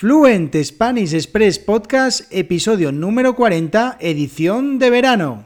Fluent Spanish Express Podcast, episodio número 40, edición de verano.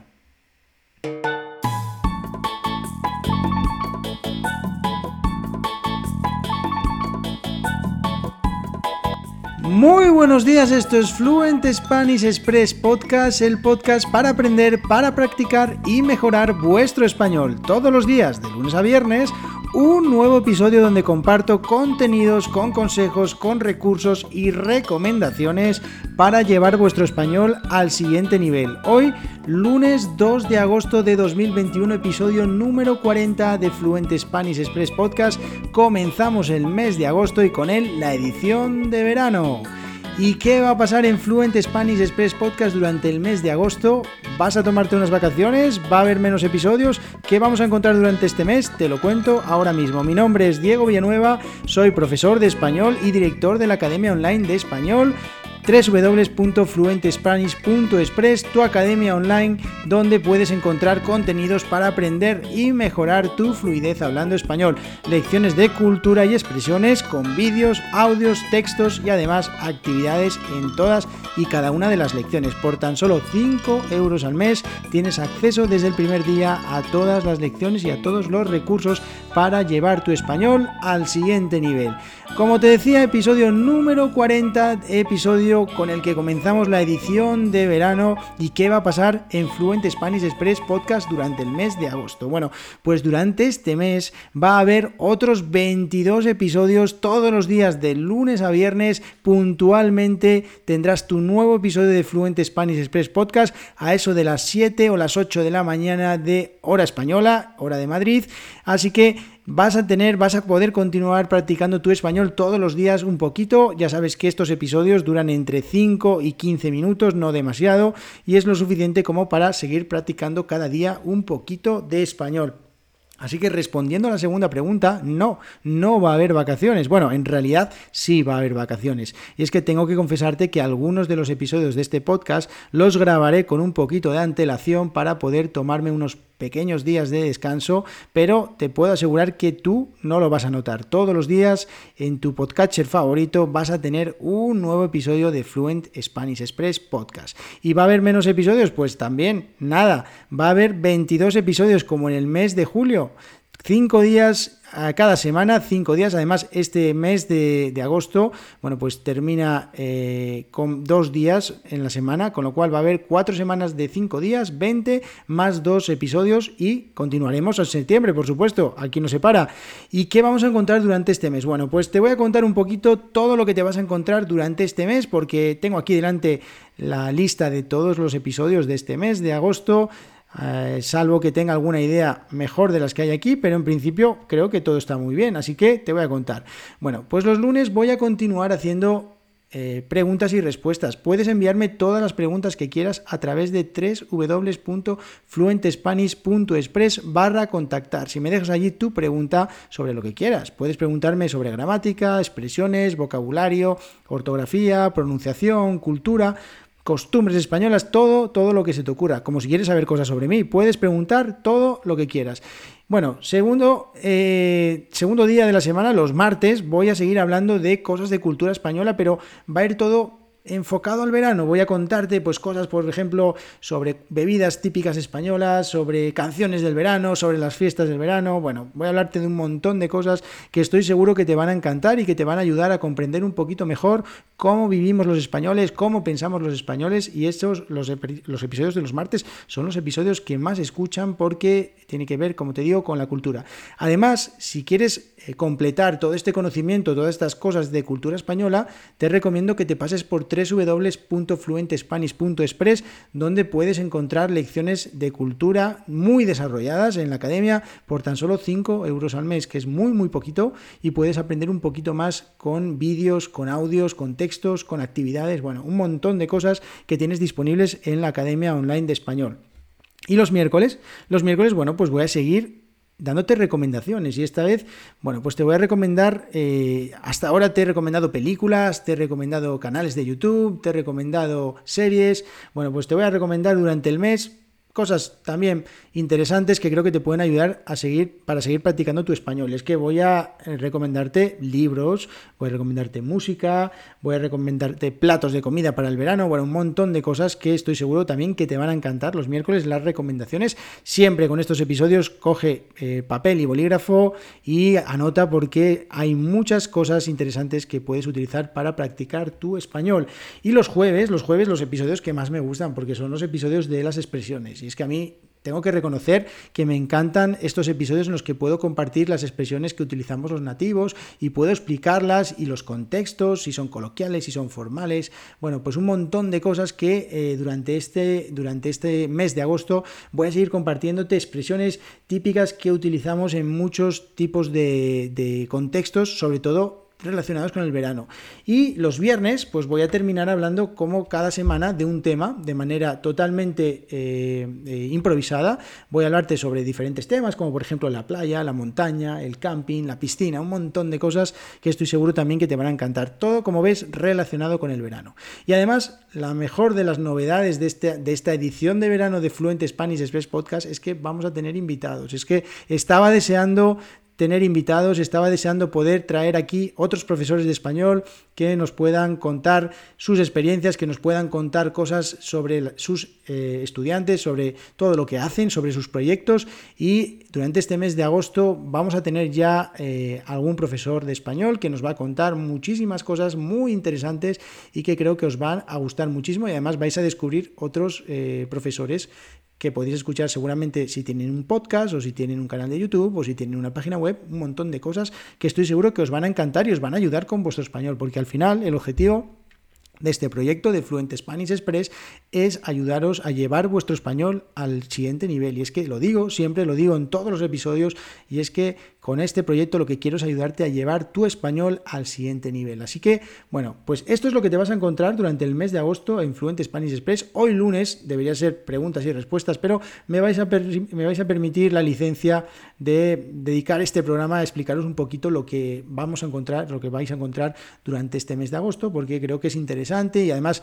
Muy buenos días, esto es Fluent Spanish Express Podcast, el podcast para aprender, para practicar y mejorar vuestro español todos los días, de lunes a viernes un nuevo episodio donde comparto contenidos con consejos, con recursos y recomendaciones para llevar vuestro español al siguiente nivel. Hoy, lunes 2 de agosto de 2021, episodio número 40 de Fluent Spanish Express Podcast. Comenzamos el mes de agosto y con él la edición de verano. ¿Y qué va a pasar en Fluent Spanish Express Podcast durante el mes de agosto? ¿Vas a tomarte unas vacaciones? ¿Va a haber menos episodios? ¿Qué vamos a encontrar durante este mes? Te lo cuento ahora mismo. Mi nombre es Diego Villanueva, soy profesor de español y director de la Academia Online de Español www.fluentespanish.express, tu academia online donde puedes encontrar contenidos para aprender y mejorar tu fluidez hablando español, lecciones de cultura y expresiones con vídeos, audios, textos y además actividades en todas y cada una de las lecciones. Por tan solo 5 euros al mes tienes acceso desde el primer día a todas las lecciones y a todos los recursos para llevar tu español al siguiente nivel. Como te decía, episodio número 40, episodio con el que comenzamos la edición de verano y qué va a pasar en Fluent Spanish Express Podcast durante el mes de agosto. Bueno, pues durante este mes va a haber otros 22 episodios todos los días de lunes a viernes. Puntualmente tendrás tu nuevo episodio de Fluent Spanish Express Podcast a eso de las 7 o las 8 de la mañana de hora española, hora de Madrid. Así que vas a tener, vas a poder continuar practicando tu español todos los días un poquito. Ya sabes que estos episodios duran entre 5 y 15 minutos, no demasiado, y es lo suficiente como para seguir practicando cada día un poquito de español. Así que respondiendo a la segunda pregunta, no, no va a haber vacaciones. Bueno, en realidad sí va a haber vacaciones. Y es que tengo que confesarte que algunos de los episodios de este podcast los grabaré con un poquito de antelación para poder tomarme unos pequeños días de descanso, pero te puedo asegurar que tú no lo vas a notar. Todos los días en tu podcatcher favorito vas a tener un nuevo episodio de Fluent Spanish Express Podcast. ¿Y va a haber menos episodios? Pues también, nada. Va a haber 22 episodios como en el mes de julio. Cinco días a cada semana, cinco días. Además, este mes de, agosto, bueno, pues termina eh, con dos días en la semana, con lo cual va a haber cuatro semanas de cinco días, 20 más dos episodios y continuaremos en septiembre, por supuesto. Aquí no se para. ¿Y qué vamos a encontrar durante este mes? Bueno, pues te voy a contar un poquito todo lo que te vas a encontrar durante este mes, porque tengo aquí delante la lista de todos los episodios de este mes de agosto. Eh, salvo que tenga alguna idea mejor de las que hay aquí, pero en principio creo que todo está muy bien, así que te voy a contar. Bueno, pues los lunes voy a continuar haciendo eh, preguntas y respuestas. Puedes enviarme todas las preguntas que quieras a través de www.fluentespanish.express barra contactar. Si me dejas allí tu pregunta sobre lo que quieras, puedes preguntarme sobre gramática, expresiones, vocabulario, ortografía, pronunciación, cultura costumbres españolas, todo, todo lo que se te ocurra. Como si quieres saber cosas sobre mí, puedes preguntar todo lo que quieras. Bueno, segundo, eh, segundo día de la semana, los martes, voy a seguir hablando de cosas de cultura española, pero va a ir todo enfocado al verano. Voy a contarte pues cosas, por ejemplo, sobre bebidas típicas españolas, sobre canciones del verano, sobre las fiestas del verano. Bueno, voy a hablarte de un montón de cosas que estoy seguro que te van a encantar y que te van a ayudar a comprender un poquito mejor cómo vivimos los españoles, cómo pensamos los españoles y estos los, episodios de los martes son los episodios que más escuchan porque tiene que ver, como te digo, con la cultura. Además, si quieres eh, completar todo este conocimiento, todas estas cosas de cultura española, te recomiendo que te pases por www.fluentespanish.express, donde puedes encontrar lecciones de cultura muy desarrolladas en la academia por tan solo 5 euros al mes, que es muy, muy poquito, y puedes aprender un poquito más con vídeos, con audios, con textos, con actividades, bueno, un montón de cosas que tienes disponibles en la academia online de español. Y los miércoles, los miércoles, bueno, pues voy a seguir dándote recomendaciones. Y esta vez, bueno, pues te voy a recomendar, eh, hasta ahora te he recomendado películas, te he recomendado canales de YouTube, te he recomendado series. Bueno, pues te voy a recomendar durante el mes cosas también interesantes que creo que te pueden ayudar a seguir para seguir practicando tu español. Es que voy a eh, recomendarte libros, voy a recomendarte música, voy a recomendarte platos de comida para el verano, bueno, un montón de cosas que estoy seguro también que te van a encantar los miércoles las recomendaciones. Siempre con estos episodios coge eh, papel y bolígrafo y anota porque hay muchas cosas interesantes que puedes utilizar para practicar tu español. Y los jueves, los jueves los episodios que más me gustan porque son los episodios de las expresiones. Y es que a mí tengo que reconocer que me encantan estos episodios en los que puedo compartir las expresiones que utilizamos los nativos y puedo explicarlas y los contextos, si son coloquiales, si son formales. Bueno, pues un montón de cosas que eh, durante, este, durante este mes de agosto voy a seguir compartiéndote expresiones típicas que utilizamos en muchos tipos de, de contextos, sobre todo relacionados con el verano. Y los viernes, pues voy a terminar hablando como cada semana de un tema de manera totalmente eh, eh, improvisada. Voy a hablarte sobre diferentes temas, como por ejemplo la playa, la montaña, el camping, la piscina, un montón de cosas que estoy seguro también que te van a encantar. Todo, como ves, relacionado con el verano. Y además, la mejor de las novedades de, este, de esta edición de verano de Fluent Spanish Express Podcast es que vamos a tener invitados. Es que estaba deseando tener invitados, estaba deseando poder traer aquí otros profesores de español que nos puedan contar sus experiencias, que nos puedan contar cosas sobre sus eh, estudiantes, sobre todo lo que hacen, sobre sus proyectos. Y durante este mes de agosto vamos a tener ya eh, algún profesor de español que nos va a contar muchísimas cosas muy interesantes y que creo que os van a gustar muchísimo. Y además vais a descubrir otros eh, profesores que podéis escuchar seguramente si tienen un podcast o si tienen un canal de YouTube o si tienen una página web, un montón de cosas que estoy seguro que os van a encantar y os van a ayudar con vuestro español, porque al final el objetivo de este proyecto de Fluent Spanish Express es ayudaros a llevar vuestro español al siguiente nivel. Y es que lo digo, siempre lo digo en todos los episodios, y es que con este proyecto lo que quiero es ayudarte a llevar tu español al siguiente nivel. Así que, bueno, pues esto es lo que te vas a encontrar durante el mes de agosto en Fluent Spanish Express. Hoy lunes debería ser preguntas y respuestas, pero me vais a, me vais a permitir la licencia de dedicar este programa a explicaros un poquito lo que vamos a encontrar, lo que vais a encontrar durante este mes de agosto, porque creo que es interesante y además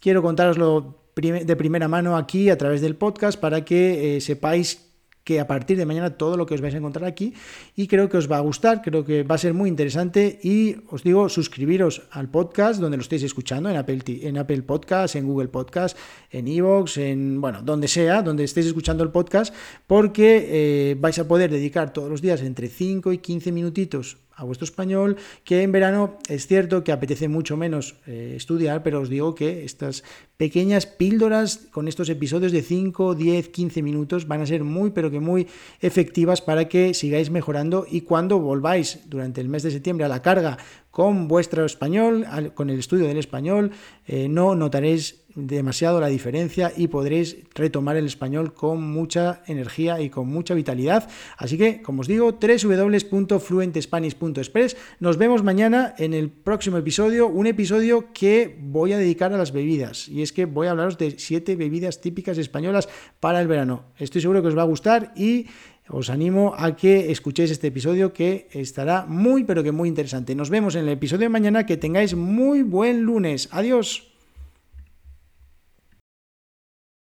quiero contároslo de primera mano aquí a través del podcast para que eh, sepáis que a partir de mañana todo lo que os vais a encontrar aquí y creo que os va a gustar, creo que va a ser muy interesante y os digo suscribiros al podcast donde lo estéis escuchando, en Apple, en Apple Podcast, en Google Podcast, en Evox, en, bueno, donde sea, donde estéis escuchando el podcast, porque eh, vais a poder dedicar todos los días entre 5 y 15 minutitos a vuestro español, que en verano es cierto que apetece mucho menos eh, estudiar, pero os digo que estas pequeñas píldoras con estos episodios de 5, 10, 15 minutos van a ser muy, pero que muy efectivas para que sigáis mejorando y cuando volváis durante el mes de septiembre a la carga con vuestro español, con el estudio del español, eh, no notaréis demasiado la diferencia y podréis retomar el español con mucha energía y con mucha vitalidad. Así que, como os digo, www.fluentespanish.express. Nos vemos mañana en el próximo episodio, un episodio que voy a dedicar a las bebidas. Y es que voy a hablaros de siete bebidas típicas españolas para el verano. Estoy seguro que os va a gustar y os animo a que escuchéis este episodio que estará muy pero que muy interesante. Nos vemos en el episodio de mañana, que tengáis muy buen lunes. Adiós.